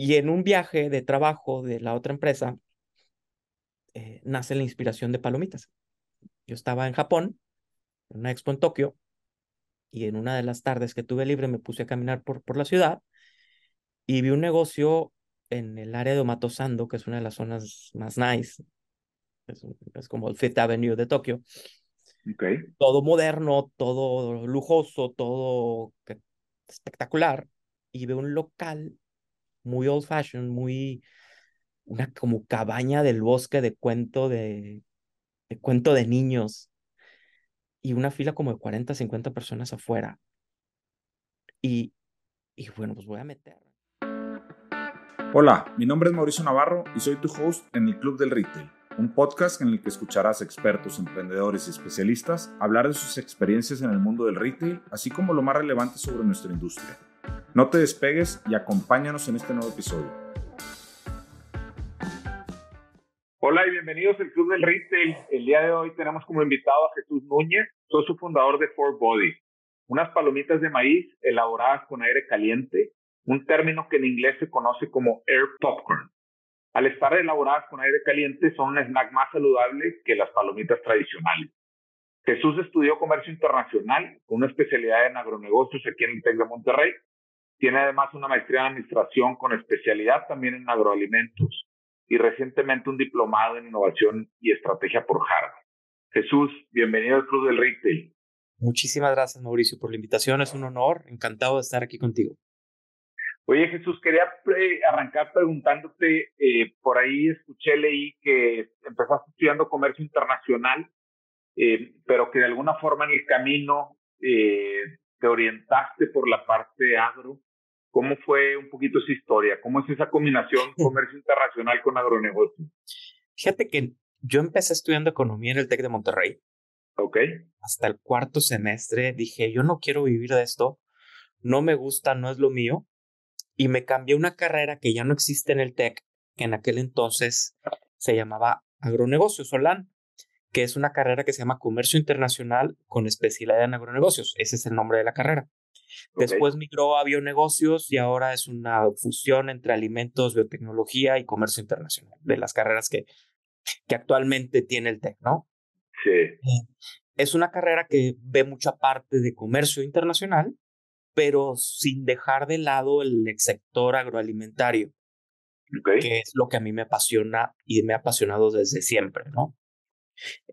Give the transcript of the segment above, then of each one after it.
Y en un viaje de trabajo de la otra empresa, eh, nace la inspiración de palomitas. Yo estaba en Japón, en una expo en Tokio, y en una de las tardes que tuve libre me puse a caminar por, por la ciudad y vi un negocio en el área de Omatosando, que es una de las zonas más nice. Es, como el Fifth Avenue de Tokio. Okay. Todo moderno, todo lujoso, todo espectacular. Y veo un local muy old fashioned, muy una como cabaña del bosque de cuento de, de cuento de niños y una fila como de 40, 50 personas afuera. Y, y bueno, pues voy a meter. Hola, mi nombre es Mauricio Navarro y soy tu host en el Club del Retail, un podcast en el que escucharás expertos, emprendedores y especialistas hablar de sus experiencias en el mundo del retail, así como lo más relevante sobre nuestra industria. No te despegues y acompáñanos en este nuevo episodio. Hola y bienvenidos al Club del Retail. El día de hoy tenemos como invitado a Jesús Núñez, soy fundador de Four Body, unas palomitas de maíz elaboradas con aire caliente, un término que en inglés se conoce como air popcorn. Al estar elaboradas con aire caliente son un snack más saludable que las palomitas tradicionales. Jesús estudió comercio internacional con una especialidad en agronegocios aquí en el TEC de Monterrey. Tiene además una maestría en administración con especialidad también en agroalimentos y recientemente un diplomado en innovación y estrategia por Harvard. Jesús, bienvenido al Club del Retail. Muchísimas gracias, Mauricio, por la invitación. Es un honor. Encantado de estar aquí contigo. Oye, Jesús, quería arrancar preguntándote, eh, por ahí escuché, leí que empezaste estudiando comercio internacional, eh, pero que de alguna forma en el camino eh, te orientaste por la parte agro. ¿Cómo fue un poquito esa historia? ¿Cómo es esa combinación comercio internacional con agronegocio? Fíjate que yo empecé estudiando economía en el TEC de Monterrey. Ok. Hasta el cuarto semestre dije, yo no quiero vivir de esto, no me gusta, no es lo mío. Y me cambié una carrera que ya no existe en el TEC, que en aquel entonces se llamaba agronegocios, SOLAN, que es una carrera que se llama Comercio Internacional con especialidad en agronegocios. Ese es el nombre de la carrera. Después migró a bionegocios y ahora es una fusión entre alimentos, biotecnología y comercio internacional, de las carreras que, que actualmente tiene el TEC, ¿no? Sí. Eh, es una carrera que ve mucha parte de comercio internacional, pero sin dejar de lado el sector agroalimentario, que es lo que a mí me apasiona y me ha apasionado desde siempre, ¿no?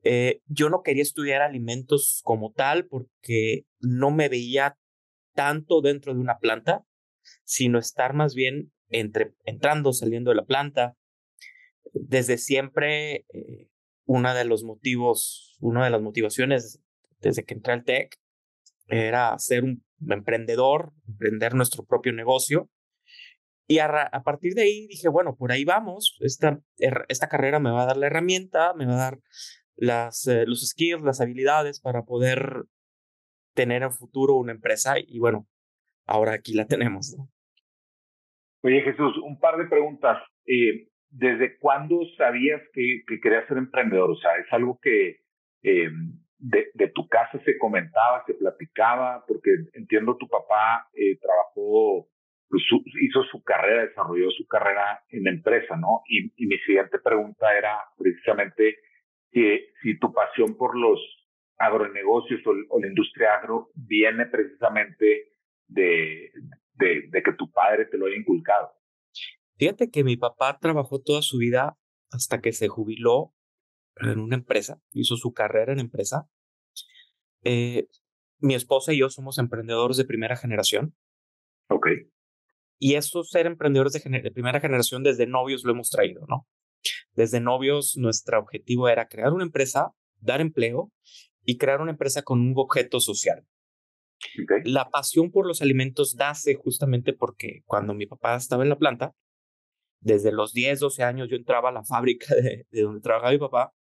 Eh, yo no quería estudiar alimentos como tal porque no me veía tanto dentro de una planta, sino estar más bien entre, entrando, saliendo de la planta. Desde siempre, eh, una de los motivos, una de las motivaciones desde que entré al TEC era ser un emprendedor, emprender nuestro propio negocio. Y a, partir de ahí dije, bueno, por ahí vamos, esta, esta carrera me va a dar la herramienta, me va a dar las, eh, los skills, las habilidades para poder tener en futuro una empresa y bueno, ahora aquí la tenemos. Oye Jesús, un par de preguntas. Eh, ¿Desde cuándo sabías que, que, querías ser emprendedor? O sea, es algo que eh, de, tu casa se comentaba, se platicaba, porque entiendo tu papá eh, trabajó, pues, hizo su carrera, desarrolló su carrera en la empresa, ¿no? Y, y mi siguiente pregunta era precisamente si, si tu pasión por los agronegocios o, la industria agro viene precisamente de, de, que tu padre te lo haya inculcado. Fíjate que mi papá trabajó toda su vida hasta que se jubiló en una empresa, hizo su carrera en empresa. Eh, mi esposa y yo somos emprendedores de primera generación. Ok. Y eso, ser emprendedores de, de primera generación, desde novios lo hemos traído, ¿no? Desde novios, nuestro objetivo era crear una empresa, dar empleo y crear una empresa con un objeto social. La pasión por los alimentos nace justamente porque cuando mi papá estaba en la planta, desde los 10, 12 años yo entraba a la fábrica de, donde trabajaba mi papá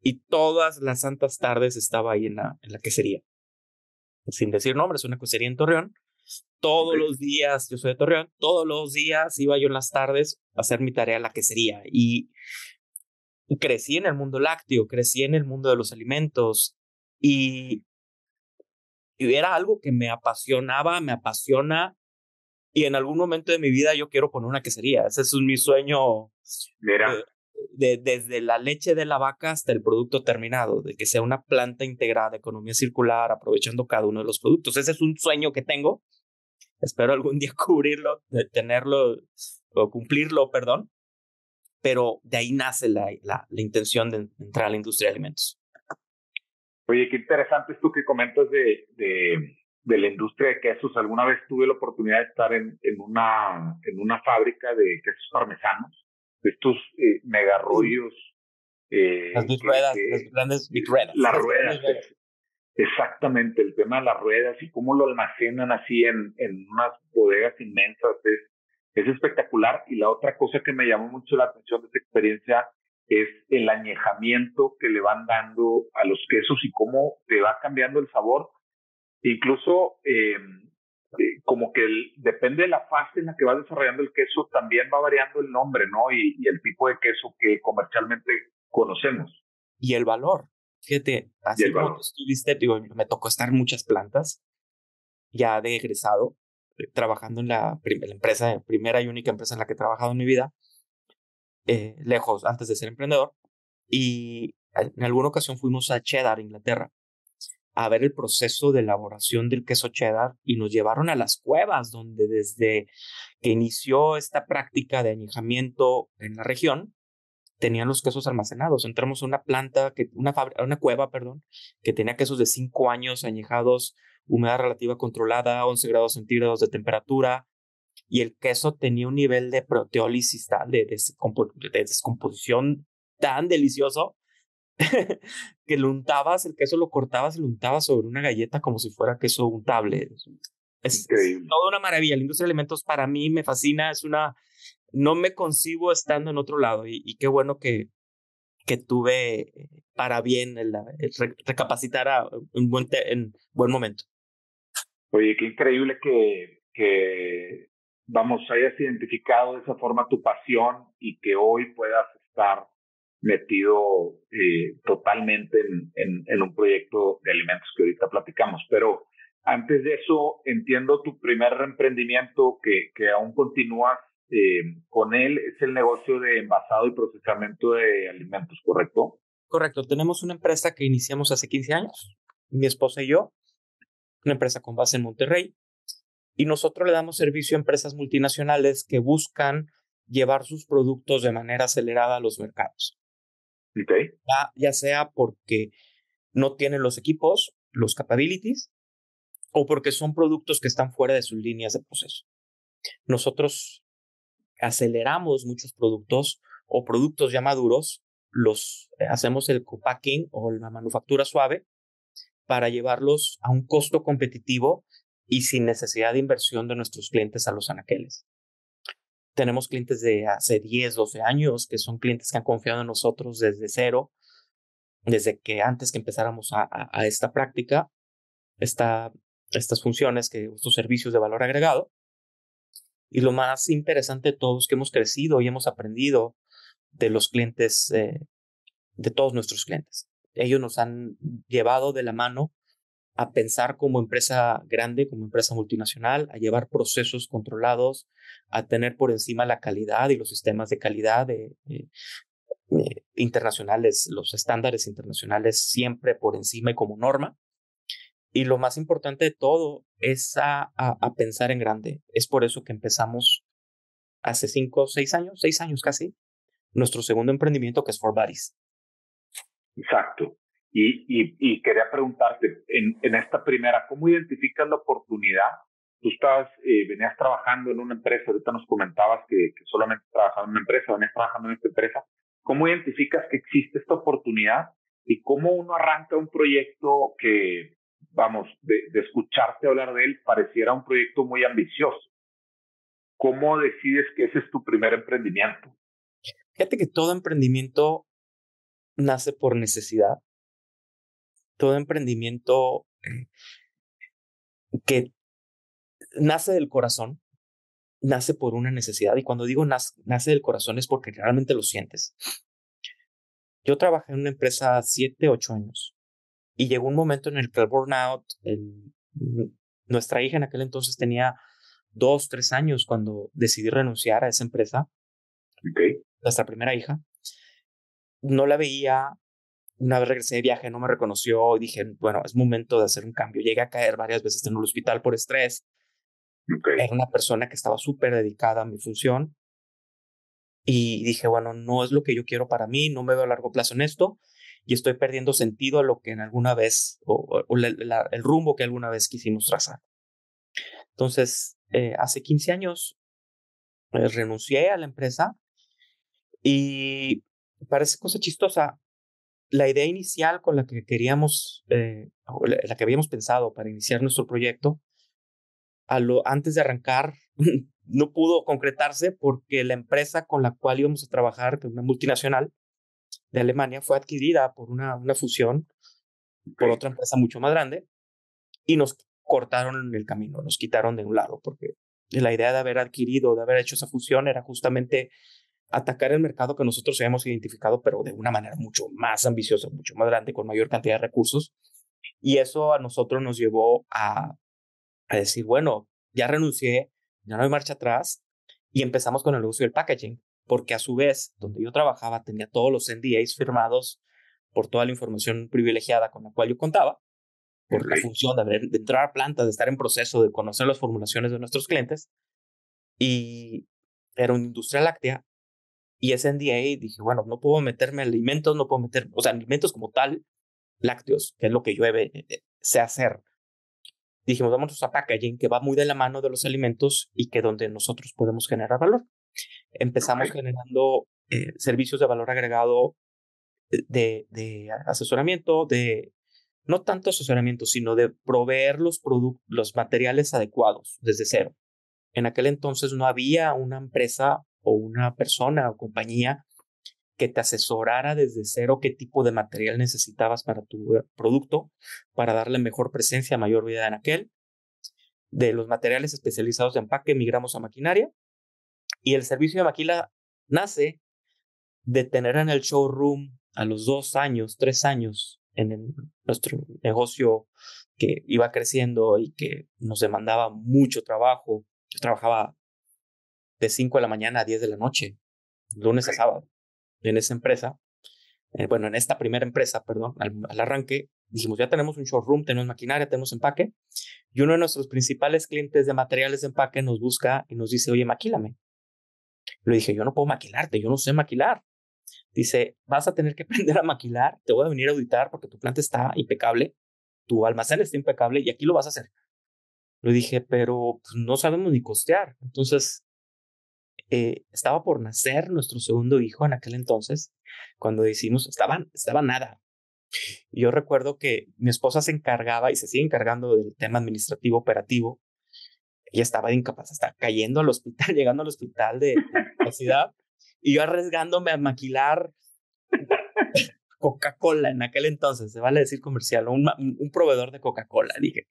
y todas las santas tardes estaba ahí en la, en la quesería. Sin decir nombres, una quesería en Torreón. Todos los días, yo soy de Torreón, todos los días iba yo en las tardes a hacer mi tarea en la quesería y crecí en el mundo lácteo, crecí en el mundo de los alimentos, y, era algo que me apasionaba, me apasiona Y en algún momento de mi vida yo quiero poner una quesería. Ese es mi sueño. Mira. Eh, de, desde la leche de la vaca hasta el producto terminado, de que sea una planta integrada economía circular, aprovechando cada uno de los productos. Ese es un sueño que tengo. Espero algún día cubrirlo, tenerlo o cumplirlo, perdón. Pero de ahí nace la, la, la intención de entrar a la industria de alimentos. Oye, qué interesante esto que comentas de, de, de, la industria de quesos. Alguna vez tuve la oportunidad de estar en, en, una, en una fábrica de quesos parmesanos, de estos eh, mega rollos. Eh, las big ruedas, las grandes big ruedas. Las ruedas, exactamente, el tema de las ruedas y cómo lo almacenan así en, en unas bodegas inmensas es, es espectacular. Y la otra cosa que me llamó mucho la atención de esta experiencia es el añejamiento que le van dando a los quesos y cómo te va cambiando el sabor. Incluso eh, eh, como que depende de la fase en la que va desarrollando el queso, también va variando el nombre, ¿no? Y, el tipo de queso que comercialmente conocemos. Y el valor. Fíjate, así como estuviste, digo, me tocó estar en muchas plantas, ya de egresado, eh, trabajando en la, la empresa, primera y única empresa en la que he trabajado en mi vida, eh, lejos antes de ser emprendedor. Y en alguna ocasión fuimos a Cheddar, Inglaterra, a ver el proceso de elaboración del queso cheddar y nos llevaron a las cuevas donde desde que inició esta práctica de añejamiento en la región, tenían los quesos almacenados. Entramos a una planta, que, una, una cueva, perdón, que tenía quesos de 5 años añejados, humedad relativa controlada, 11 grados centígrados de temperatura, y el queso tenía un nivel de proteólisis tal, de, descomposición tan delicioso que lo untabas, el queso lo cortabas y lo untabas sobre una galleta como si fuera queso untable. Es, toda una maravilla. La industria de alimentos para mí me fascina, es una... No me concibo estando en otro lado y, qué bueno que, que tuve para bien el, recapacitar a, en, buen en buen momento. Oye, qué increíble que, que vamos, hayas identificado de esa forma tu pasión y que hoy puedas estar metido eh, totalmente en, en, un proyecto de alimentos que ahorita platicamos. Pero antes de eso, entiendo tu primer emprendimiento que, que aún continúas eh, con él, es el negocio de envasado y procesamiento de alimentos, ¿correcto? Correcto, tenemos una empresa que iniciamos hace 15 años, mi esposa y yo, una empresa con base en Monterrey, y nosotros le damos servicio a empresas multinacionales que buscan llevar sus productos de manera acelerada a los mercados. Ya, sea porque no tienen los equipos, los capabilities, o porque son productos que están fuera de sus líneas de proceso. Nosotros aceleramos muchos productos o productos ya maduros, los eh, hacemos el co-packing o la manufactura suave para llevarlos a un costo competitivo y sin necesidad de inversión de nuestros clientes a los anaqueles. Tenemos clientes de hace 10, 12 años que son clientes que han confiado en nosotros desde cero, desde que antes que empezáramos a, esta práctica, esta, estas funciones, que estos servicios de valor agregado. Y lo más interesante de todo es que hemos crecido y hemos aprendido de los clientes, eh, de todos nuestros clientes. Ellos nos han llevado de la mano a pensar como empresa grande, como empresa multinacional, a llevar procesos controlados, a tener por encima la calidad y los sistemas de calidad internacionales, los estándares internacionales siempre por encima y como norma. Y lo más importante de todo es a, a, pensar en grande. Es por eso que empezamos hace cinco, seis años, seis años casi, nuestro segundo emprendimiento que es For Bodies. Exacto. Y, y, y quería preguntarte, en, en, esta primera, ¿cómo identificas la oportunidad? Tú estabas, eh, venías trabajando en una empresa, ahorita nos comentabas que, que solamente trabajabas en una empresa, venías trabajando en esta empresa. ¿Cómo identificas que existe esta oportunidad y cómo uno arranca un proyecto que, vamos, de, de escucharte hablar de él, pareciera un proyecto muy ambicioso? ¿Cómo decides que ese es tu primer emprendimiento? Fíjate que todo emprendimiento nace por necesidad todo emprendimiento eh, que nace del corazón, nace por una necesidad. Y cuando digo nace, nace, del corazón es porque realmente lo sientes. Yo trabajé en una empresa siete, ocho años y llegó un momento en el que el burnout, el, nuestra hija en aquel entonces tenía dos, tres años cuando decidí renunciar a esa empresa. Okay. Nuestra primera hija. No la veía. Una vez regresé de viaje, no me reconoció y dije, bueno, es momento de hacer un cambio. Llegué a caer varias veces en el hospital por estrés. Era una persona que estaba súper dedicada a mi función. Y dije, bueno, no es lo que yo quiero para mí, no me veo a largo plazo en esto y estoy perdiendo sentido a lo que en alguna vez, o, el rumbo que alguna vez quisimos trazar. Entonces, eh, hace 15 años eh, renuncié a la empresa y parece cosa chistosa. La idea inicial con la que queríamos, eh, la, que habíamos pensado para iniciar nuestro proyecto, a lo, antes de arrancar, no pudo concretarse porque la empresa con la cual íbamos a trabajar, que es una multinacional de Alemania, fue adquirida por una, una fusión por otra empresa mucho más grande y nos cortaron el camino, nos quitaron de un lado, porque la idea de haber adquirido, de haber hecho esa fusión era justamente atacar el mercado que nosotros habíamos identificado, pero de una manera mucho más ambiciosa, mucho más grande, con mayor cantidad de recursos. Y eso a nosotros nos llevó a, a decir, bueno, ya renuncié, ya no hay marcha atrás, y empezamos con el negocio del packaging, porque a su vez, donde yo trabajaba, tenía todos los NDAs firmados por toda la información privilegiada con la cual yo contaba, por la función de, de entrar a plantas, de estar en proceso, de conocer las formulaciones de nuestros clientes. Y era una industria láctea. Y ese NDA dije, bueno, no puedo meterme alimentos, no puedo meter, o sea, alimentos como tal, lácteos, que es lo que yo eh, sé hacer. Dijimos, vamos a packaging que va muy de la mano de los alimentos y que donde nosotros podemos generar valor. Empezamos generando eh, servicios de valor agregado de, de asesoramiento, de no tanto asesoramiento, sino de proveer los, los materiales adecuados desde cero. En aquel entonces no había una empresa o una persona o compañía que te asesorara desde cero qué tipo de material necesitabas para tu eh, producto, para darle mejor presencia, mayor vida en aquel. De los materiales especializados de empaque migramos a maquinaria y el servicio de maquila nace de tener en el showroom a los dos años, tres años, en nuestro negocio que iba creciendo y que nos demandaba mucho trabajo. Yo trabajaba de 5 de la mañana a 10 de la noche, lunes a sábado, en esa empresa. Eh, bueno, en esta primera empresa, perdón, al, al, arranque, dijimos, ya tenemos un showroom, tenemos maquinaria, tenemos empaque. Y uno de nuestros principales clientes de materiales de empaque nos busca y nos dice, oye, maquílame. Le dije, yo no puedo maquilarte, yo no sé maquilar. Dice, vas a tener que aprender a maquilar, te voy a venir a auditar porque tu planta está impecable, tu almacén está impecable y aquí lo vas a hacer. Le dije, pero pues, no sabemos ni costear. Entonces, eh, estaba por nacer nuestro segundo hijo en aquel entonces, cuando decimos, estaba, estaba nada. Yo recuerdo que mi esposa se encargaba y se sigue encargando del tema administrativo operativo. Ella estaba incapaz, estaba cayendo al hospital, llegando al hospital de, de la ciudad y yo arriesgándome a maquilar Coca-Cola en aquel entonces, se vale decir comercial, un proveedor de Coca-Cola. Dije,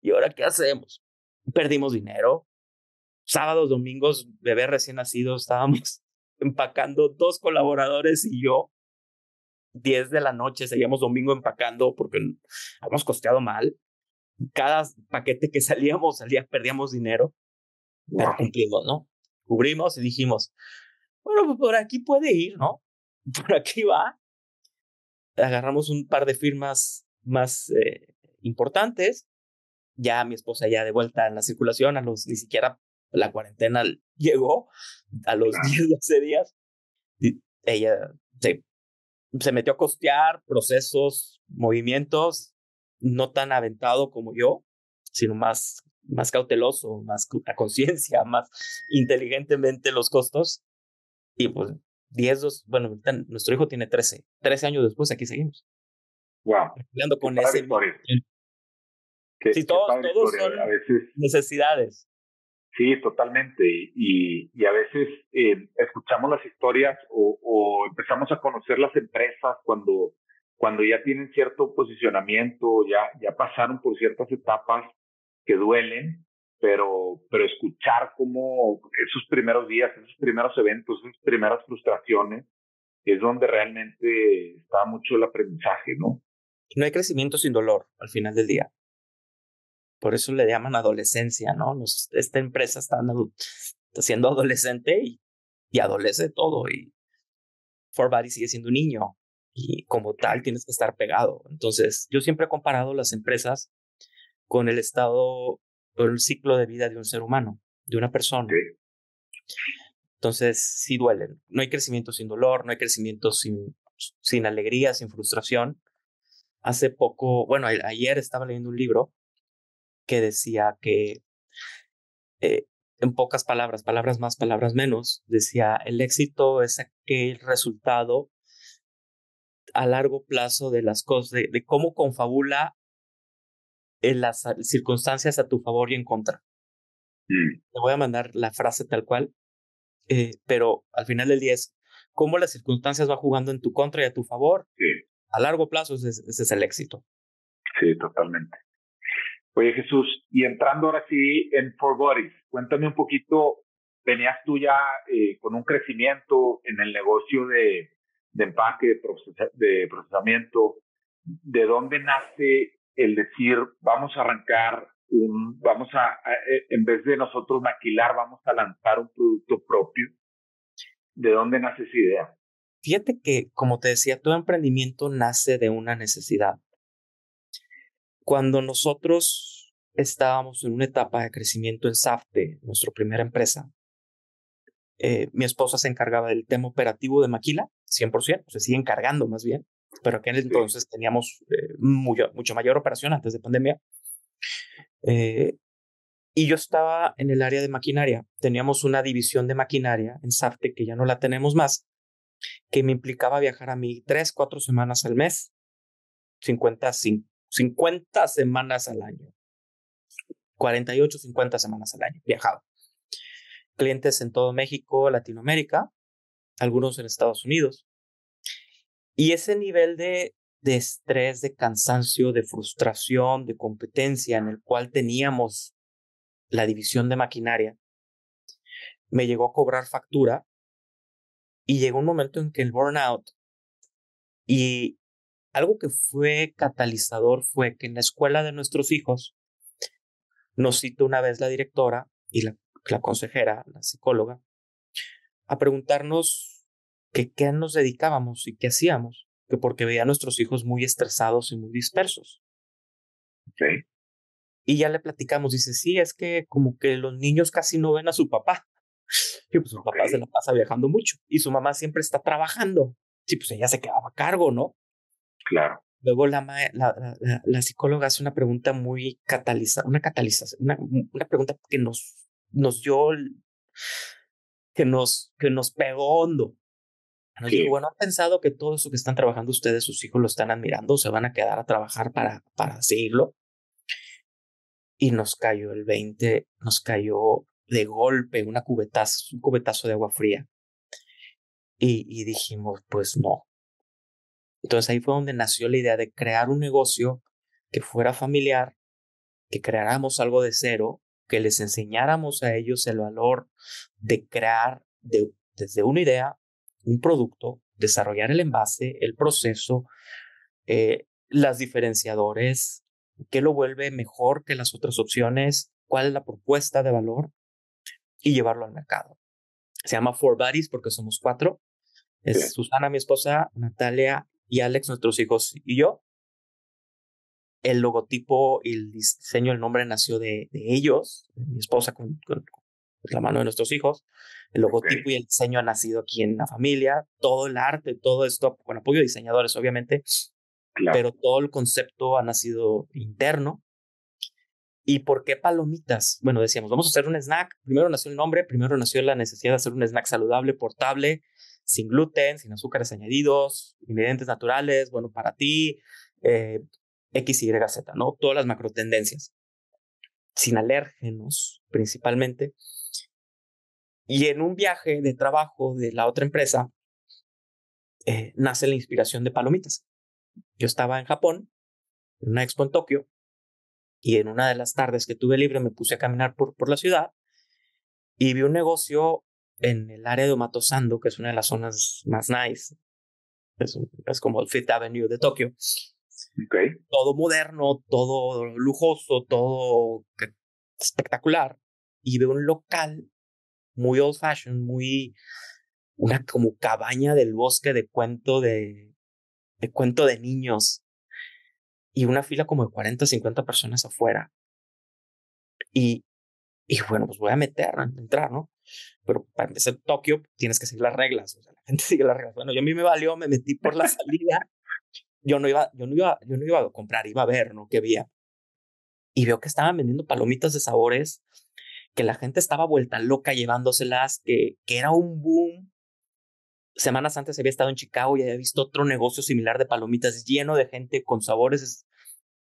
¿y ahora qué hacemos? Perdimos dinero. Sábados, domingos, bebé recién nacido, estábamos empacando dos colaboradores y yo. 10 de la noche, seguíamos domingo empacando porque habíamos costeado mal. Cada paquete que salíamos, salía, perdíamos dinero. Pero cumplimos, ¿no? Cubrimos y dijimos, bueno, pues por aquí puede ir, ¿no? Por aquí va. Agarramos un par de firmas más eh, importantes. Ya mi esposa ya de vuelta en la circulación, a los ni siquiera la cuarentena llegó, a los 10, 12 días. Y ella se, se metió a costear procesos, movimientos, no tan aventado como yo, sino más, más cauteloso, más a conciencia, más inteligentemente los costos. Y pues 10, 2, bueno, nuestro hijo tiene 13. 13 años después aquí seguimos. Wow. Peleando con ese. sí, todos, todos son a veces, necesidades. Sí, totalmente. Y, y a veces eh, escuchamos las historias o, o, empezamos a conocer las empresas cuando, cuando ya tienen cierto posicionamiento, ya, ya pasaron por ciertas etapas que duelen pero, pero escuchar cómo esos primeros días, esos primeros eventos, esas primeras frustraciones, es donde realmente está mucho el aprendizaje, ¿no? No hay crecimiento sin dolor al final del día. Por eso le llaman adolescencia, ¿no? esta empresa está, está siendo adolescente y, y adolece todo. Y Body sigue siendo un niño y como tal tienes que estar pegado. Entonces, yo siempre he comparado las empresas con el estado, con el ciclo de vida de un ser humano, de una persona. Entonces, sí duelen. No hay crecimiento sin dolor, no hay crecimiento sin, sin alegría, sin frustración. Hace poco, bueno, ayer estaba leyendo un libro que decía que, eh, en pocas palabras, palabras más, palabras menos, decía, el éxito es aquel resultado a largo plazo de las cosas, de, cómo confabula en las circunstancias a tu favor y en contra. Mm. Te voy a mandar la frase tal cual, eh, pero al final del día es cómo las circunstancias van jugando en tu contra y a tu favor. A largo plazo ese, ese es el éxito. Sí, totalmente. Oye Jesús, y entrando ahora sí en For Bodies, cuéntame un poquito, venías tú ya eh, con un crecimiento en el negocio de, de empaque, de, procesamiento, ¿de dónde nace el decir, vamos a arrancar un, vamos a, eh, en vez de nosotros maquilar, vamos a lanzar un producto propio? ¿De dónde nace esa idea? Fíjate que, como te decía, todo emprendimiento nace de una necesidad. Cuando nosotros estábamos en una etapa de crecimiento en SAFTE, nuestra primera empresa, eh, mi esposa se encargaba del tema operativo de Maquila, 100%, se sigue encargando más bien, pero aquel entonces teníamos eh, mucho, mucho, mayor operación antes de pandemia. Eh, y yo estaba en el área de maquinaria. Teníamos una división de maquinaria en SAFTE que ya no la tenemos más, que me implicaba viajar a mí tres, cuatro semanas al mes, 50, 50 semanas al año. 48, 50 semanas al año viajaba. Clientes en todo México, Latinoamérica, algunos en Estados Unidos. Y ese nivel de, de estrés, de cansancio, de frustración, de competencia en el cual teníamos la división de maquinaria, me llegó a cobrar factura y llegó un momento en que el burnout y algo que fue catalizador fue que en la escuela de nuestros hijos nos citó una vez la directora y la, consejera, la psicóloga, a preguntarnos que qué nos dedicábamos y qué hacíamos, que porque veía a nuestros hijos muy estresados y muy dispersos. Y ya le platicamos, dice, sí, es que como que los niños casi no ven a su papá. Y pues su papá se la pasa viajando mucho y su mamá siempre está trabajando. Sí, pues ella se quedaba a cargo, ¿no? Claro. Luego la, la, la, psicóloga hace una pregunta muy catalizada, una catalización, una, una pregunta que nos, nos dio, que nos, que nos pegó hondo. Nos bueno, ¿han pensado que todo eso que están trabajando ustedes, sus hijos lo están admirando, se van a quedar a trabajar para, para seguirlo? Y nos cayó el 20, nos cayó de golpe una cubetazo, un cubetazo de agua fría. Y, y dijimos, pues no, entonces ahí fue donde nació la idea de crear un negocio que fuera familiar, que creáramos algo de cero, que les enseñáramos a ellos el valor de crear desde una idea un producto, desarrollar el envase, el proceso, eh, las diferenciadores, qué lo vuelve mejor que las otras opciones, cuál es la propuesta de valor y llevarlo al mercado. Se llama Four Buddies porque somos cuatro. Es Susana, mi esposa, Natalia y Alex, nuestros hijos y yo. El logotipo y el diseño, el nombre nació de, ellos, de mi esposa con, la mano de nuestros hijos. El logotipo y el diseño ha nacido aquí en la familia. Todo el arte, todo esto, con apoyo de diseñadores, obviamente. Pero todo el concepto ha nacido interno. ¿Y por qué palomitas? Bueno, decíamos, vamos a hacer un snack. Primero nació el nombre, primero nació la necesidad de hacer un snack saludable, portable, sin gluten, sin azúcares añadidos, ingredientes naturales, bueno para ti, eh, X, Y, Z, ¿no? Todas las macro tendencias. Sin alérgenos, principalmente. Y en un viaje de trabajo de la otra empresa, eh, nace la inspiración de palomitas. Yo estaba en Japón, en una expo en Tokio, y en una de las tardes que tuve libre me puse a caminar por, por la ciudad y vi un negocio en el área de Omatosando, que es una de las zonas más nice, es, como el Fifth Avenue de Tokio, Todo moderno, todo lujoso, todo espectacular. Y veo un local muy old fashioned, muy una como cabaña del bosque de cuento de, de cuento de niños y una fila como de 40 50 personas afuera. Y, y bueno, pues voy a meter, a entrar, ¿no? Pero para empezar Tokio tienes que seguir las reglas, o sea, la gente sigue las reglas. Bueno, yo a mí me valió, me metí por la salida. Yo no iba, yo no iba, yo no iba a comprar, iba a ver, ¿no? ¿Qué había? Y veo que estaban vendiendo palomitas de sabores, que la gente estaba vuelta loca llevándoselas, que, que era un boom semanas antes había estado en Chicago y había visto otro negocio similar de palomitas lleno de gente con sabores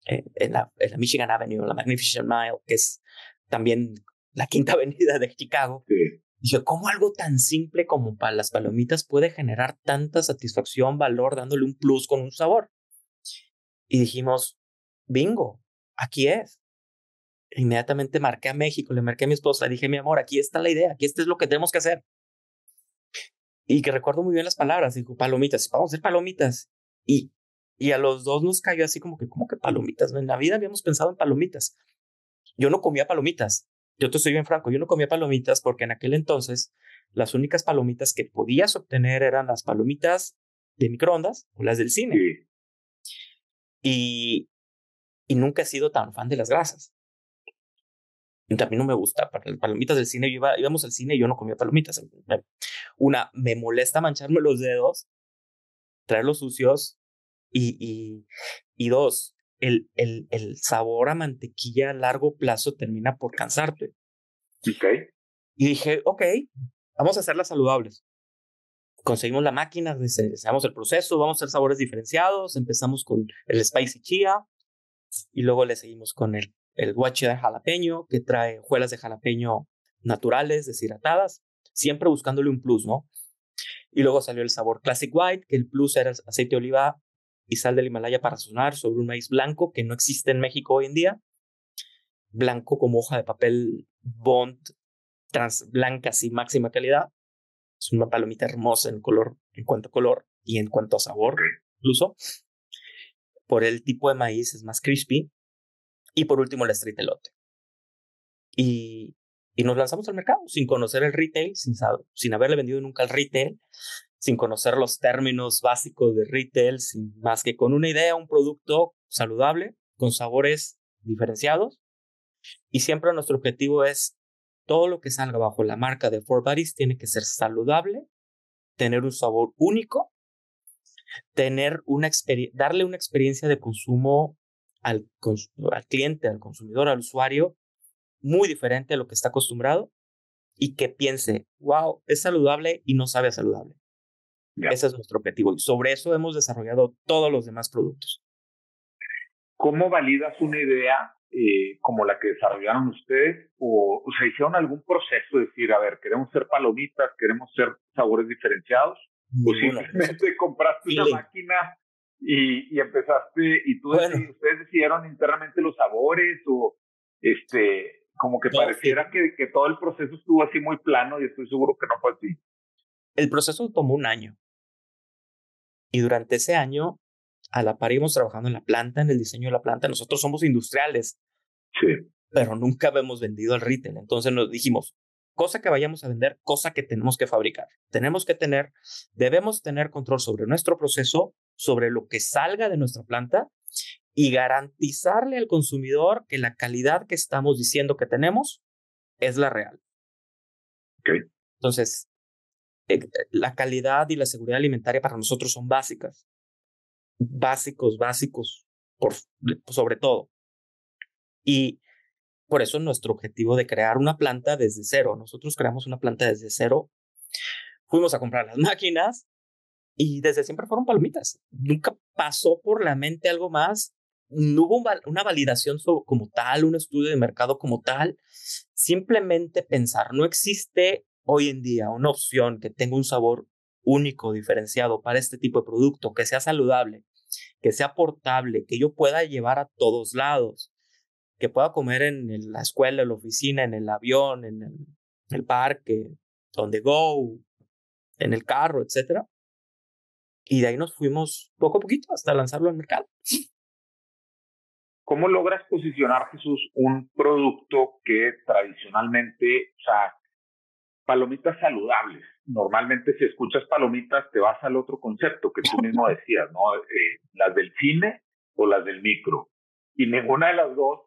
eh, en, la, en, la, Michigan Avenue, la Magnificent Mile, que es también la quinta avenida de Chicago. Sí. Dije, ¿cómo algo tan simple como para las palomitas puede generar tanta satisfacción, valor, dándole un plus con un sabor? Y dijimos, bingo, aquí es. Inmediatamente marqué a México, le marqué a mi esposa, dije, mi amor, aquí está la idea, aquí esto es lo que tenemos que hacer. Y que recuerdo muy bien las palabras, dijo, palomitas, vamos a hacer palomitas. Y, y a los dos nos cayó así como que, como que palomitas? En la vida habíamos pensado en palomitas. Yo no comía palomitas. Yo te soy bien franco, yo no comía palomitas porque en aquel entonces las únicas palomitas que podías obtener eran las palomitas de microondas o las del cine. Y, y nunca he sido tan fan de las grasas. También no me gusta. Para las palomitas del cine, yo iba, íbamos al cine y yo no comía palomitas. Una, me molesta mancharme los dedos, traerlos sucios. Y, y, y dos, el, el, el sabor a mantequilla a largo plazo termina por cansarte. Y dije, ok, vamos a hacerlas saludables. Conseguimos la máquina, deseamos el proceso, vamos a hacer sabores diferenciados. Empezamos con el spicy chía y luego le seguimos con el el guachi de jalapeño, que trae hojuelas de jalapeño naturales, deshidratadas, siempre buscándole un plus, ¿no? Y luego salió el sabor Classic White, que el plus era aceite de oliva y sal del Himalaya para sonar sobre un maíz blanco que no existe en México hoy en día. Blanco como hoja de papel Bond, trans blanca, y máxima calidad. Es una palomita hermosa en color, en cuanto a color y en cuanto a sabor, incluso. Por el tipo de maíz es más crispy y por último, el street elote. Y, y nos lanzamos al mercado sin conocer el retail, sin, sin haberle vendido nunca al retail, sin conocer los términos básicos de retail, más que con una idea, un producto saludable, con sabores diferenciados. Y siempre nuestro objetivo es todo lo que salga bajo la marca de Four Buddies tiene que ser saludable, tener un sabor único, tener una darle una experiencia de consumo al, al cliente, al consumidor, al usuario, muy diferente a lo que está acostumbrado y que piense, wow, es saludable y no sabe saludable. Ese es nuestro objetivo y sobre eso hemos desarrollado todos los demás productos. ¿Cómo validas una idea eh, como la que desarrollaron ustedes? O, o, se hicieron algún proceso de decir, a ver, queremos ser palomitas, queremos ser sabores diferenciados? ¿O simplemente compraste una máquina y, y empezaste, y tú ustedes decidieron internamente los sabores o este, como que pareciera que, que todo el proceso estuvo así muy plano y estoy seguro que no fue así. El proceso tomó un año. Y durante ese año, a la par íbamos trabajando en la planta, en el diseño de la planta. Nosotros somos industriales. Sí. Pero nunca habíamos vendido al retail. Entonces nos dijimos, cosa que vayamos a vender, cosa que tenemos que fabricar. Tenemos que tener, debemos tener control sobre nuestro proceso sobre lo que salga de nuestra planta y garantizarle al consumidor que la calidad que estamos diciendo que tenemos es la real. Entonces, eh, la calidad y la seguridad alimentaria para nosotros son básicas. Básicos, básicos, por, sobre todo. Y por eso nuestro objetivo de crear una planta desde cero. Nosotros creamos una planta desde cero. Fuimos a comprar las máquinas, y desde siempre fueron palomitas. Nunca pasó por la mente algo más. No hubo una validación como tal, un estudio de mercado como tal. Simplemente pensar, no existe hoy en día una opción que tenga un sabor único, diferenciado para este tipo de producto, que sea saludable, que sea portable, que yo pueda llevar a todos lados, que pueda comer en la escuela, en la oficina, en el avión, en el, en el parque, donde go, en el carro, etcétera y de ahí nos fuimos poco a poquito hasta lanzarlo al mercado. ¿cómo logras posicionar, Jesús, un producto que tradicionalmente, o sea, palomitas saludables? Normalmente si escuchas palomitas te vas al otro concepto que tú mismo decías, ¿no? Eh, las del cine o las del micro. Y ninguna de las dos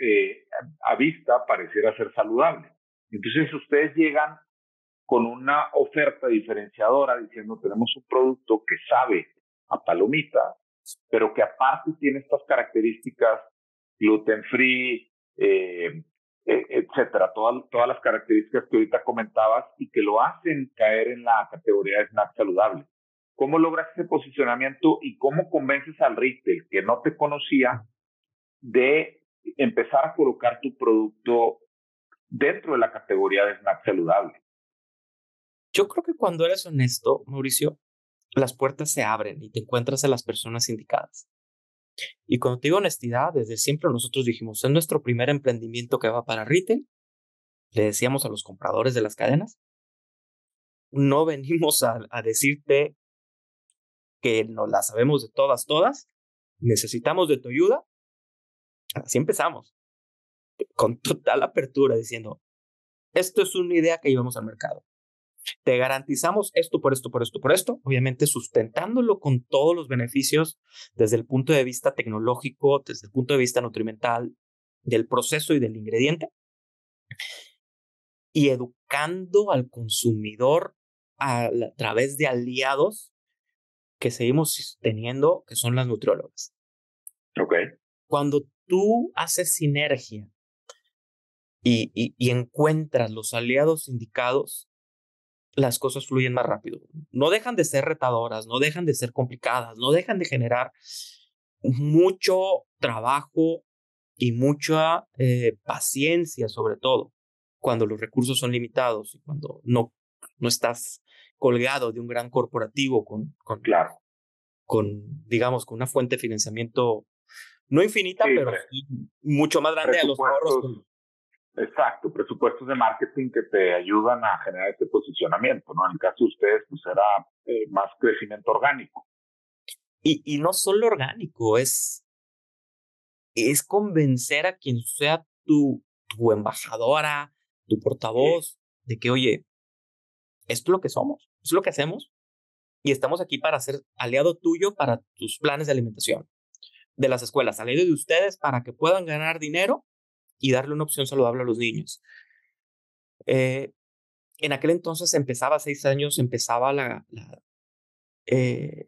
eh, a vista pareciera ser saludable. Entonces ustedes llegan con una oferta diferenciadora diciendo tenemos un producto que sabe a palomita, pero que aparte tiene estas características gluten free, eh, etcétera, todas, todas las características que ahorita comentabas y que lo hacen caer en la categoría de snack saludable. ¿Cómo logras ese posicionamiento y cómo convences al retail que no te conocía de empezar a colocar tu producto dentro de la categoría de snack saludable? Yo creo que cuando eres honesto, Mauricio, las puertas se abren y te encuentras a las personas indicadas. Y cuando te digo honestidad, desde siempre nosotros dijimos, es nuestro primer emprendimiento que va para retail. Le decíamos a los compradores de las cadenas, no venimos a, decirte que no la sabemos de todas, todas. Necesitamos de tu ayuda. Así empezamos. Con total apertura, diciendo, esto es una idea que llevamos al mercado. Te garantizamos esto por esto, por esto, por esto, obviamente sustentándolo con todos los beneficios desde el punto de vista tecnológico, desde el punto de vista nutrimental, del proceso y del ingrediente, y educando al consumidor a, través de aliados que seguimos teniendo, que son las nutriólogas. Ok. Cuando tú haces sinergia y, y encuentras los aliados indicados, las cosas fluyen más rápido. No dejan de ser retadoras, no dejan de ser complicadas, no dejan de generar mucho trabajo y mucha eh, paciencia sobre todo cuando los recursos son limitados y cuando no, no estás colgado de un gran corporativo con, con, claro. con, digamos, con una fuente de financiamiento no infinita, pero mucho más grande a los ahorros Exacto, presupuestos de marketing que te ayudan a generar este posicionamiento, ¿no? En el caso de ustedes, pues era eh, más crecimiento orgánico. Y, y no solo orgánico, es, es convencer a quien sea tu, tu embajadora, tu portavoz, de que, oye, esto es lo que somos, es lo que hacemos, y estamos aquí para ser aliado tuyo para tus planes de alimentación de las escuelas, aliado de ustedes para que puedan ganar dinero y darle una opción saludable a los niños. Eh, en aquel entonces empezaba, seis años, empezaba la, eh,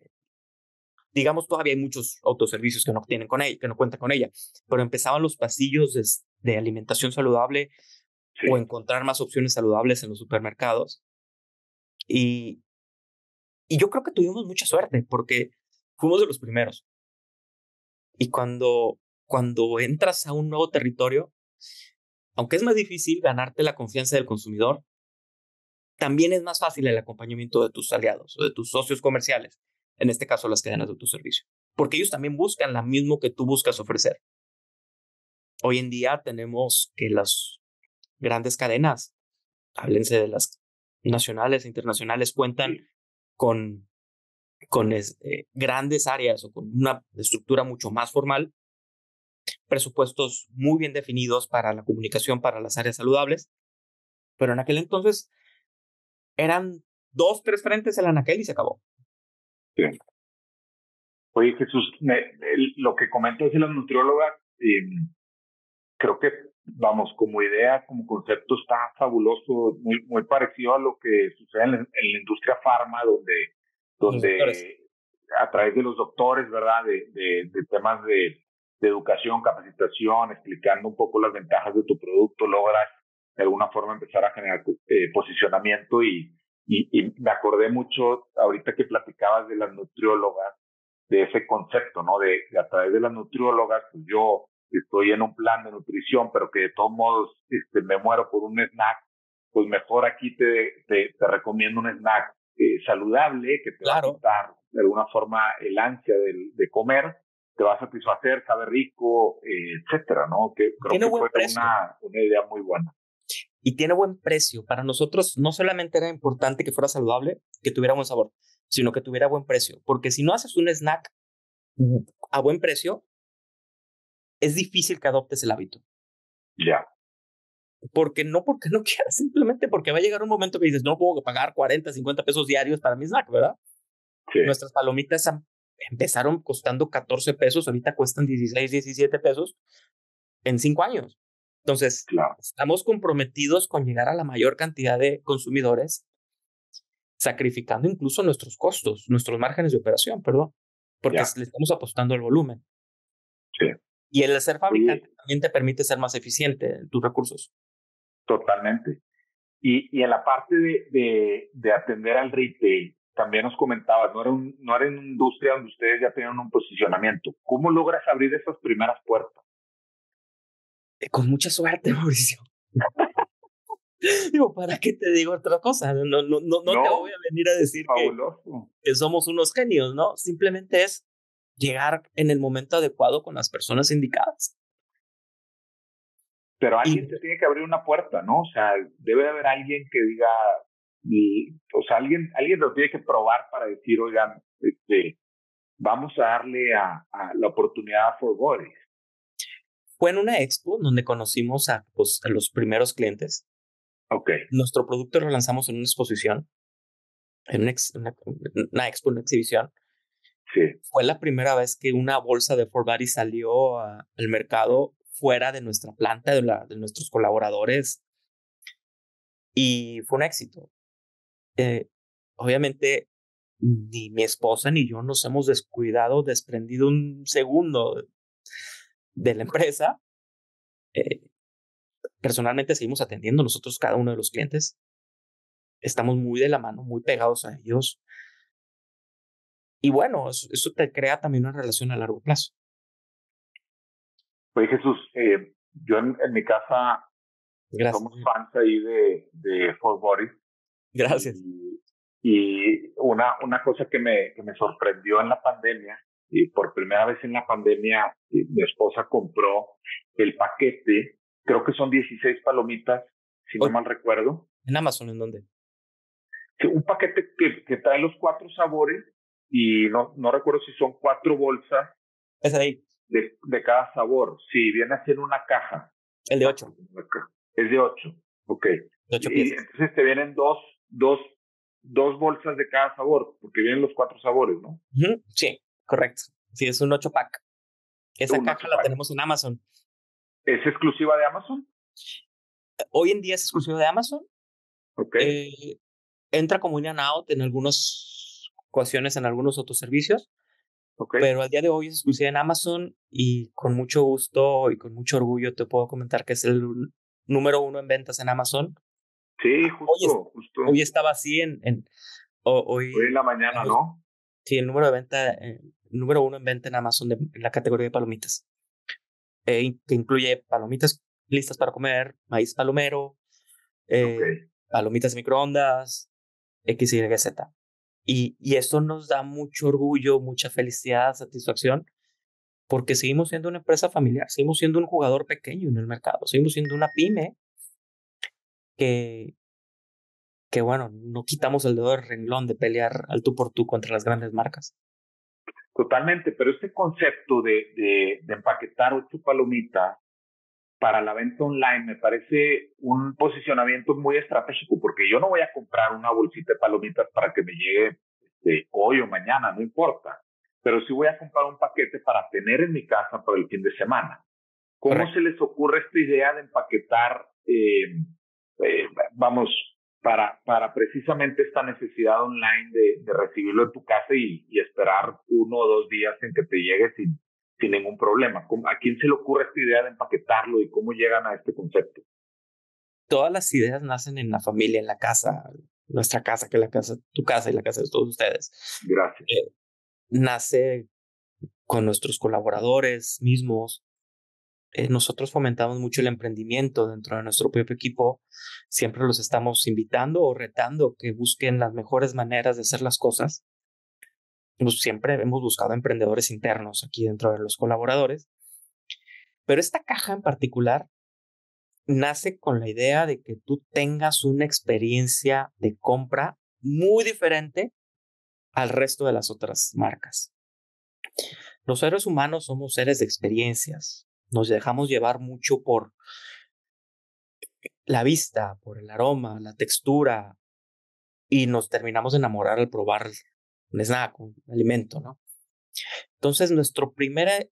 digamos, todavía hay muchos autoservicios que no tienen con ella, que no cuentan con ella, pero empezaban los pasillos de, alimentación saludable o encontrar más opciones saludables en los supermercados. Y, y yo creo que tuvimos mucha suerte porque fuimos de los primeros. Y cuando, cuando entras a un nuevo territorio, aunque es más difícil ganarte la confianza del consumidor, también es más fácil el acompañamiento de tus aliados o de tus socios comerciales, en este caso las cadenas de autoservicio, porque ellos también buscan lo mismo que tú buscas ofrecer. Hoy en día tenemos que las grandes cadenas, háblense de las nacionales e internacionales, cuentan con, con eh, grandes áreas o con una estructura mucho más formal presupuestos muy bien definidos para la comunicación, para las áreas saludables, pero en aquel entonces eran dos, tres frentes en Anaquel y se acabó. Oye, Jesús, lo que comentas de las nutriólogas, em, creo que, vamos, como idea, como concepto, está fabuloso, muy, muy parecido a lo que sucede en la, industria farma, donde, donde a través de los doctores, ¿verdad? De, de, de temas de de educación, capacitación, explicando un poco las ventajas de tu producto, logras de alguna forma empezar a generar eh, posicionamiento y, y, me acordé mucho ahorita que platicabas de las nutriólogas, de ese concepto, ¿no? De, a través de las nutriólogas, pues yo estoy en un plan de nutrición, pero que de todos modos este, me muero por un snack, pues mejor aquí te, te, recomiendo un snack eh, saludable que te va a quitar de alguna forma el ansia de, de comer te va a satisfacer, sabe rico, eh, etcétera, ¿no? Que creo tiene que buen fue precio. Una, una idea muy buena. Y tiene buen precio. Para nosotros no solamente era importante que fuera saludable, que tuviera buen sabor, sino que tuviera buen precio. Porque si no haces un snack a buen precio, es difícil que adoptes el hábito. Ya. Porque no porque no quieras, simplemente porque va a llegar un momento que dices, no puedo pagar 40, 50 pesos diarios para mi snack, ¿verdad? Sí. Nuestras palomitas empezaron costando 14 pesos, ahorita cuestan 16, 17 pesos en cinco años. Entonces, estamos comprometidos con llegar a la mayor cantidad de consumidores, sacrificando incluso nuestros costos, nuestros márgenes de operación, perdón, porque le estamos apostando al volumen. Sí. Y el ser fabricante también te permite ser más eficiente en tus recursos. Totalmente. Y, y en la parte de, de, de, atender al retail, también nos comentabas, no era, un, no era una industria donde ustedes ya tenían un posicionamiento. ¿Cómo logras abrir esas primeras puertas? Eh, con mucha suerte, Mauricio. Digo, ¿para qué te digo otra cosa? No, no, no, no, te voy a venir a decir que, que, somos unos genios, ¿no? Simplemente es llegar en el momento adecuado con las personas indicadas. Pero alguien te tiene que abrir una puerta, ¿no? O sea, debe haber alguien que diga, y, o sea, alguien, alguien lo tiene que probar para decir, oigan, este, vamos a darle a, a la oportunidad a For Bodies. Fue en una expo donde conocimos a, pues, a los primeros clientes. Ok. Nuestro producto lo lanzamos en una exposición, en una, una, expo, una exhibición. Sí. Fue la primera vez que una bolsa de Body salió al mercado fuera de nuestra planta, de, la, de nuestros colaboradores. Y fue un éxito. Eh, obviamente, ni mi esposa ni yo nos hemos descuidado, desprendido un segundo de la empresa. Eh, personalmente seguimos atendiendo nosotros cada uno de los clientes. Estamos muy de la mano, muy pegados a ellos. Y bueno, eso, te crea también una relación a largo plazo. Oye Jesús, eh, yo en, mi casa somos fans ahí de, de Fort Body. Gracias. Y, una, una cosa que me, que me sorprendió en la pandemia y por primera vez en la pandemia mi esposa compró el paquete, creo que son 16 palomitas, si no mal recuerdo. ¿En Amazon en dónde? un paquete que, que, trae los cuatro sabores y no, no recuerdo si son cuatro bolsas. Es ahí. De, de cada sabor. Sí, viene a ser una caja. El de ocho. Es de ocho. Ok. De ocho y entonces te vienen dos, dos, dos bolsas de cada sabor, porque vienen los cuatro sabores, ¿no? Sí. Correcto. Sí, es un 8 pack. Esa caja la tenemos en Amazon. ¿Es exclusiva de Amazon? Hoy en día es exclusiva de Amazon. Ok. Eh, entra como in and out en algunas ocasiones, en algunos otros servicios. Okay. Pero al día de hoy es exclusiva en Amazon y con mucho gusto y con mucho orgullo te puedo comentar que es el número uno en ventas en Amazon. Sí, justo. Hoy, justo. hoy estaba así en... en hoy, hoy en la mañana, ¿no? Sí, el número de venta, eh, número uno en venta en Amazon de, en la categoría de palomitas, eh, que incluye palomitas listas para comer, maíz palomero, eh, palomitas de microondas, X, Y, Z. Y, y esto nos da mucho orgullo, mucha felicidad, satisfacción, porque seguimos siendo una empresa familiar, seguimos siendo un jugador pequeño en el mercado, seguimos siendo una pyme que, que bueno, no quitamos el dedo del renglón de pelear al tú por tú contra las grandes marcas. Totalmente, pero este concepto de, de, de empaquetar ocho palomitas para la venta online me parece un posicionamiento muy estratégico porque yo no voy a comprar una bolsita de palomitas para que me llegue este, hoy o mañana, no importa, pero sí voy a comprar un paquete para tener en mi casa para el fin de semana. ¿Cómo se les ocurre esta idea de empaquetar, eh, eh, vamos, para, para precisamente esta necesidad online de, de recibirlo en tu casa y, y, esperar uno o dos días en que te llegue sin, sin ningún problema. ¿A quién se le ocurre esta idea de empaquetarlo y cómo llegan a este concepto? Todas las ideas nacen en la familia, en la casa, nuestra casa, que la casa, tu casa y la casa de todos ustedes. Gracias. Eh, nace con nuestros colaboradores mismos, eh, nosotros fomentamos mucho el emprendimiento dentro de nuestro propio equipo. Siempre los estamos invitando o retando que busquen las mejores maneras de hacer las cosas. Pues siempre hemos buscado emprendedores internos aquí dentro de los colaboradores. Pero esta caja en particular nace con la idea de que tú tengas una experiencia de compra muy diferente al resto de las otras marcas. Los seres humanos somos seres de experiencias nos dejamos llevar mucho por la vista, por el aroma, la textura, y nos terminamos de enamorar al probar un snack, un alimento, ¿no? Entonces, nuestro primera,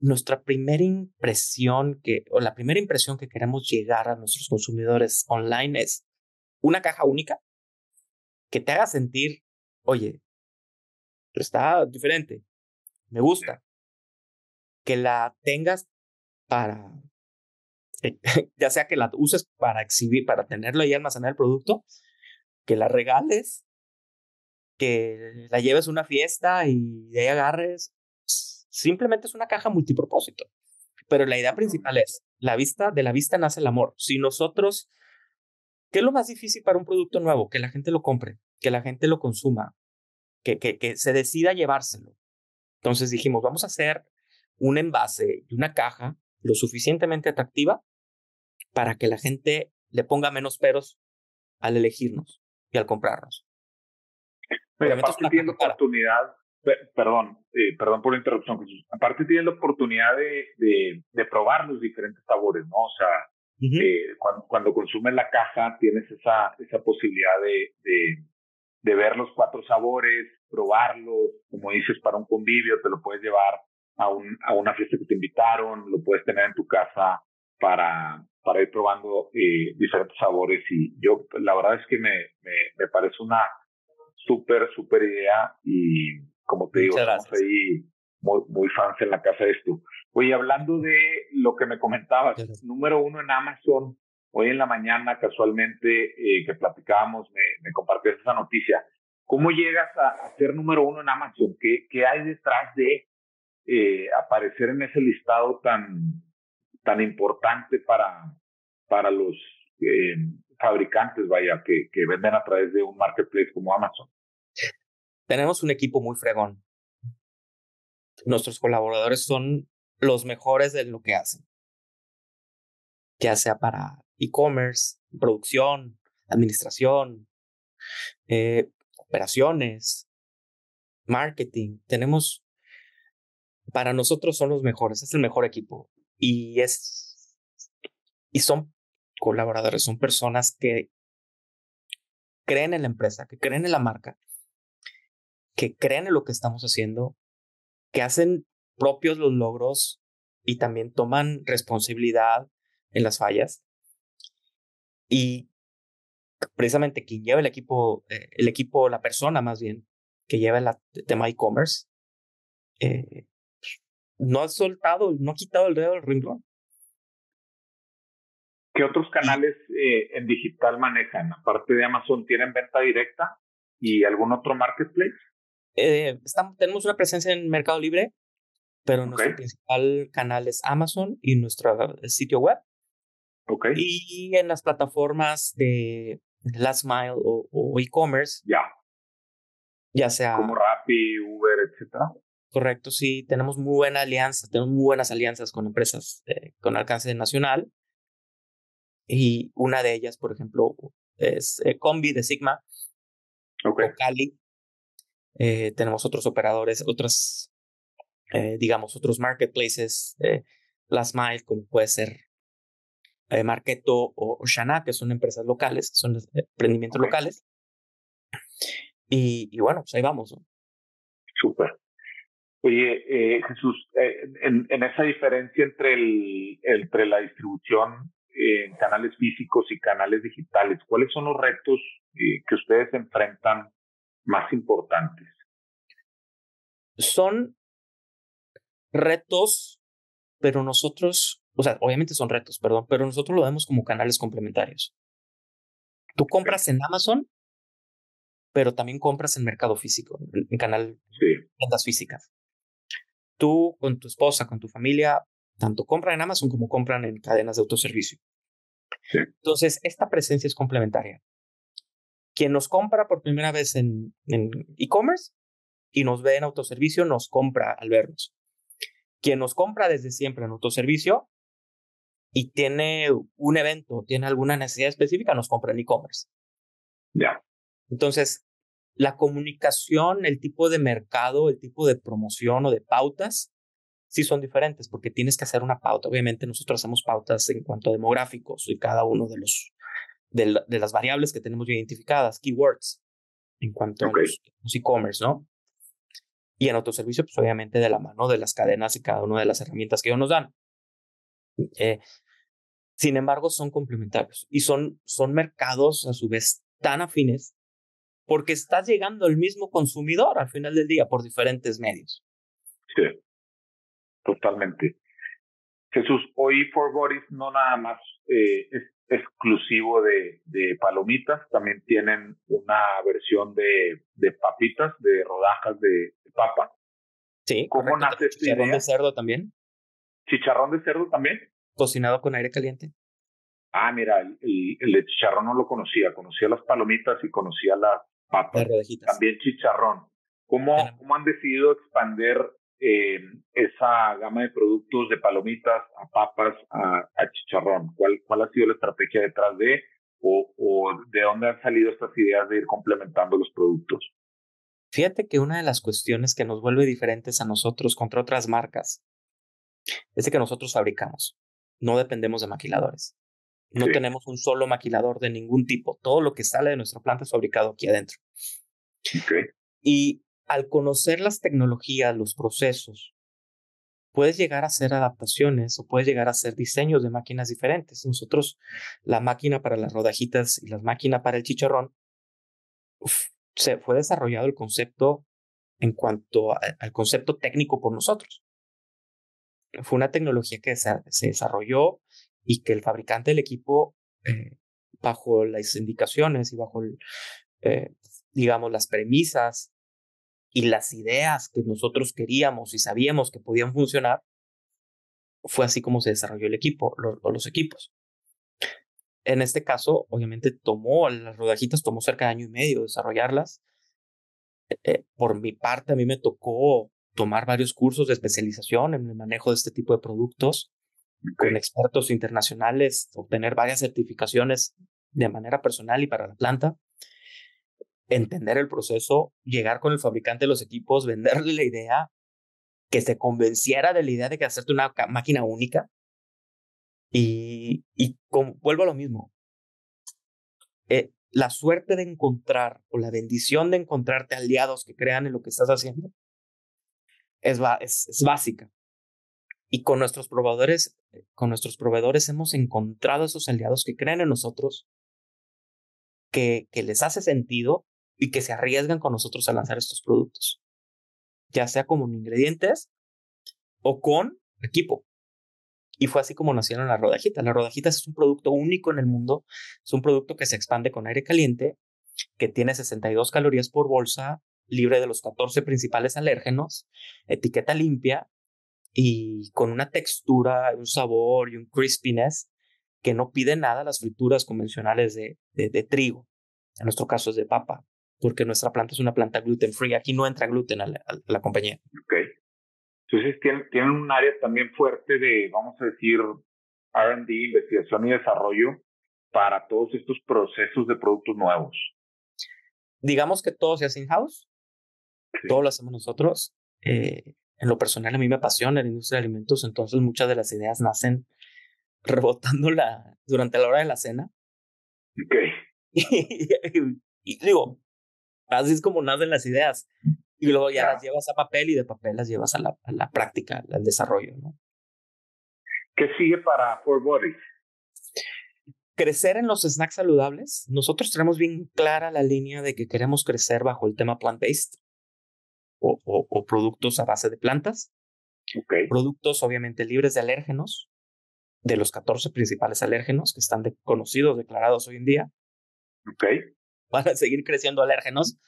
nuestra primera impresión que, o la primera impresión que queremos llegar a nuestros consumidores online es una caja única que te haga sentir, oye, está diferente, me gusta, que la tengas para, ya sea que la uses para exhibir, para tenerlo y almacenar el producto, que la regales, que la lleves a una fiesta y de ahí agarres. Simplemente es una caja multipropósito. Pero la idea principal es, la vista, de la vista nace el amor. Si nosotros, ¿qué es lo más difícil para un producto nuevo? Que la gente lo compre, que la gente lo consuma, que, que, que se decida llevárselo. Entonces dijimos, vamos a hacer un envase y una caja lo suficientemente atractiva para que la gente le ponga menos peros al elegirnos y al comprarnos. aparte tiene la oportunidad, perdón, eh, perdón por la interrupción, Jesús. Aparte tiene la oportunidad de, de, de probar los diferentes sabores, ¿no? O sea, eh, cuando, cuando, consumes la caja tienes esa, esa posibilidad de, de, de ver los cuatro sabores, probarlos, como dices, para un convivio, te lo puedes llevar a, un, a una fiesta que te invitaron, lo puedes tener en tu casa para, para ir probando eh, diferentes sabores y yo la verdad es que me, me, me parece una súper, súper idea y como te digo, estamos ahí muy, muy fans en la casa de esto. Oye, hablando de lo que me comentabas, número uno en Amazon, hoy en la mañana casualmente eh, que platicábamos, me, me compartías esa noticia. ¿Cómo llegas a, ser número uno en Amazon? ¿Qué, qué hay detrás de eh, aparecer en ese listado tan, tan importante para, para los eh, fabricantes, vaya, que, venden a través de un marketplace como Amazon. Tenemos un equipo muy fregón. Nuestros colaboradores son los mejores de lo que hacen, ya sea para e-commerce, producción, administración, eh, operaciones, marketing. Tenemos, para nosotros son los mejores, es el mejor equipo y es, y son colaboradores, son personas que creen en la empresa, que creen en la marca, que creen en lo que estamos haciendo, que hacen propios los logros y también toman responsabilidad en las fallas. Y precisamente quien lleva el equipo, eh, el equipo, la persona más bien, que lleva el tema e-commerce, eh, no ha soltado, no ha quitado el dedo del renglón. ¿Qué otros canales eh, en digital manejan? Aparte de Amazon, ¿tienen venta directa y algún otro marketplace? Eh, estamos, tenemos una presencia en Mercado Libre, pero nuestro principal canal es Amazon y nuestro sitio web. Okay. Y en las plataformas de Last Mile o, e-commerce. Ya. Ya sea. Como Rappi, Uber, etcétera. Correcto, sí, tenemos muy buena alianza, tenemos muy buenas alianzas con empresas eh, con alcance nacional. Y una de ellas, por ejemplo, es eh, Combi de Sigma. Okay. O Cali. Eh, tenemos otros operadores, otras, digamos, otros marketplaces, Last Mile, como puede ser Marketo o, Shana, que son empresas locales, que son emprendimientos locales. Y, y, bueno, pues ahí vamos. ¿no? Súper. Oye, eh, Jesús, eh, en, en, esa diferencia entre, el, entre la distribución en canales físicos y canales digitales, ¿cuáles son los retos eh, que ustedes enfrentan más importantes? Son retos, pero nosotros, o sea, obviamente son retos, perdón, pero nosotros lo vemos como canales complementarios. Tú compras en Amazon, pero también compras en mercado físico, en canal de tiendas físicas tú con tu esposa, con tu familia, tanto compran en Amazon como compran en cadenas de autoservicio. Entonces, esta presencia es complementaria. Quien nos compra por primera vez en e-commerce y nos ve en autoservicio, nos compra al vernos. Quien nos compra desde siempre en autoservicio y tiene un evento, tiene alguna necesidad específica, nos compra en e-commerce. Ya. Entonces, la comunicación, el tipo de mercado, el tipo de promoción o de pautas sí son diferentes porque tienes que hacer una pauta. Obviamente nosotros hacemos pautas en cuanto a demográficos y cada uno de los de, de las variables que tenemos identificadas, keywords, en cuanto a los e-commerce, ¿no? Y en otro servicio, pues obviamente de la mano de las cadenas y cada una de las herramientas que ellos nos dan. Eh, sin embargo, son complementarios y son, son mercados a su vez tan afines porque estás llegando al mismo consumidor al final del día por diferentes medios. Sí, totalmente. Jesús, hoy For Boris no nada más eh, es exclusivo de, de, palomitas, también tienen una versión de, de papitas, de rodajas de, papa. Sí, ¿cómo nace ¿Chicharrón de cerdo también? ¿Chicharrón de cerdo también? Cocinado con aire caliente. Ah, mira, el, el, de chicharrón no lo conocía, conocía las palomitas y conocía las papas. También chicharrón. ¿Cómo, ¿Cómo han decidido expandir eh, esa gama de productos de palomitas a papas a, chicharrón? ¿Cuál, ¿Cuál ha sido la estrategia detrás de o, o de dónde han salido estas ideas de ir complementando los productos? Fíjate que una de las cuestiones que nos vuelve diferentes a nosotros contra otras marcas es de que nosotros fabricamos, no dependemos de maquiladores. No tenemos un solo maquilador de ningún tipo. Todo lo que sale de nuestra planta es fabricado aquí adentro. Y al conocer las tecnologías, los procesos, puedes llegar a hacer adaptaciones o puedes llegar a hacer diseños de máquinas diferentes. Nosotros, la máquina para las rodajitas y la máquina para el chicharrón, se fue desarrollado el concepto en cuanto al concepto técnico por nosotros. Fue una tecnología que se, desarrolló y que el fabricante del equipo, eh, bajo las indicaciones y bajo, eh, digamos, las premisas y las ideas que nosotros queríamos y sabíamos que podían funcionar, fue así como se desarrolló el equipo o los equipos. En este caso, obviamente tomó las rodajitas, tomó cerca de año y medio desarrollarlas. Eh, por mi parte, a mí me tocó tomar varios cursos de especialización en el manejo de este tipo de productos con expertos internacionales, obtener varias certificaciones de manera personal y para la planta, entender el proceso, llegar con el fabricante de los equipos, venderle la idea, que se convenciera de la idea de que hacerte una máquina única. Y, y vuelvo a lo mismo. Eh, la suerte de encontrar o la bendición de encontrarte aliados que crean en lo que estás haciendo es, es, es básica. Y con nuestros proveedores, con nuestros proveedores hemos encontrado esos aliados que creen en nosotros, que, que les hace sentido y que se arriesgan con nosotros a lanzar estos productos, ya sea como ingredientes o con equipo. Y fue así como nacieron las rodajitas. Las rodajitas es un producto único en el mundo, es un producto que se expande con aire caliente, que tiene 62 calorías por bolsa, libre de los 14 principales alérgenos, etiqueta limpia y con una textura, un sabor y un crispiness que no pide nada a las frituras convencionales de, de, trigo. En nuestro caso es de papa, porque nuestra planta es una planta gluten free. Aquí no entra gluten a la, compañía. Ok. Entonces tienen, tienen un área también fuerte de, vamos a decir, RD, investigación y desarrollo para todos estos procesos de productos nuevos. Digamos que todo se hace in-house, todo lo hacemos nosotros. Eh, en lo personal a mí me apasiona la industria de alimentos, entonces muchas de las ideas nacen rebotando la, durante la hora de la cena. Ok. Y, digo, así es como nacen las ideas. Y luego ya las llevas a papel y de papel las llevas a la, a la práctica, al desarrollo, ¿no? ¿Qué sigue para Four Bodies? Crecer en los snacks saludables. Nosotros tenemos bien clara la línea de que queremos crecer bajo el tema plant-based o, productos a base de plantas. Productos obviamente libres de alérgenos, de los 14 principales alérgenos que están conocidos, declarados hoy en día. Okay. Van a seguir creciendo alérgenos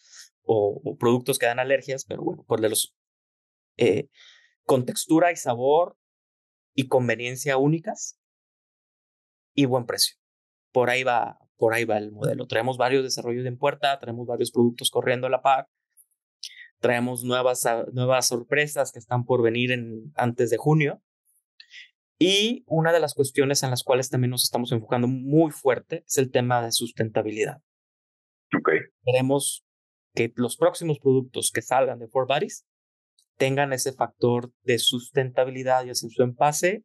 o, productos que dan alergias, pero bueno, por de los eh, con textura y sabor y conveniencia únicas y buen precio. Por ahí va, por ahí va el modelo. Traemos varios desarrollos en puerta, tenemos varios productos corriendo a la par Traemos nuevas, ah, nuevas sorpresas que están por venir en, antes de junio. Y una de las cuestiones en las cuales también nos estamos enfocando muy fuerte es el tema de sustentabilidad. Okay. Queremos que los próximos productos que salgan de Four Bodies tengan ese factor de sustentabilidad, ya sea en su empase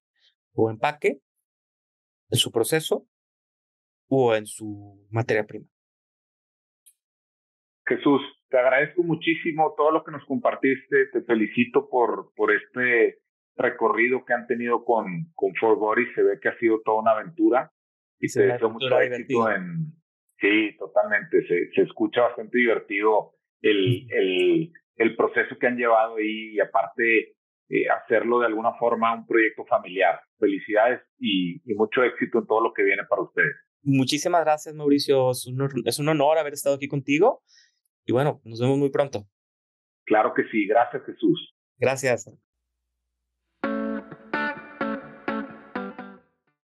o empaque, en su proceso o en su materia prima. Jesús, te agradezco muchísimo todo lo que nos compartiste. Te felicito por, por este recorrido que han tenido con, con Fort Body. Se ve que ha sido toda una aventura y te deseo mucho éxito en... Sí, totalmente. Se, se escucha bastante divertido el, el, el proceso que han llevado ahí y aparte eh, hacerlo de alguna forma un proyecto familiar. Felicidades y, y, mucho éxito en todo lo que viene para ustedes. Muchísimas gracias, Mauricio. Es un, es un honor haber estado aquí contigo y bueno, nos vemos muy pronto. Claro que sí. Gracias, Jesús. Gracias.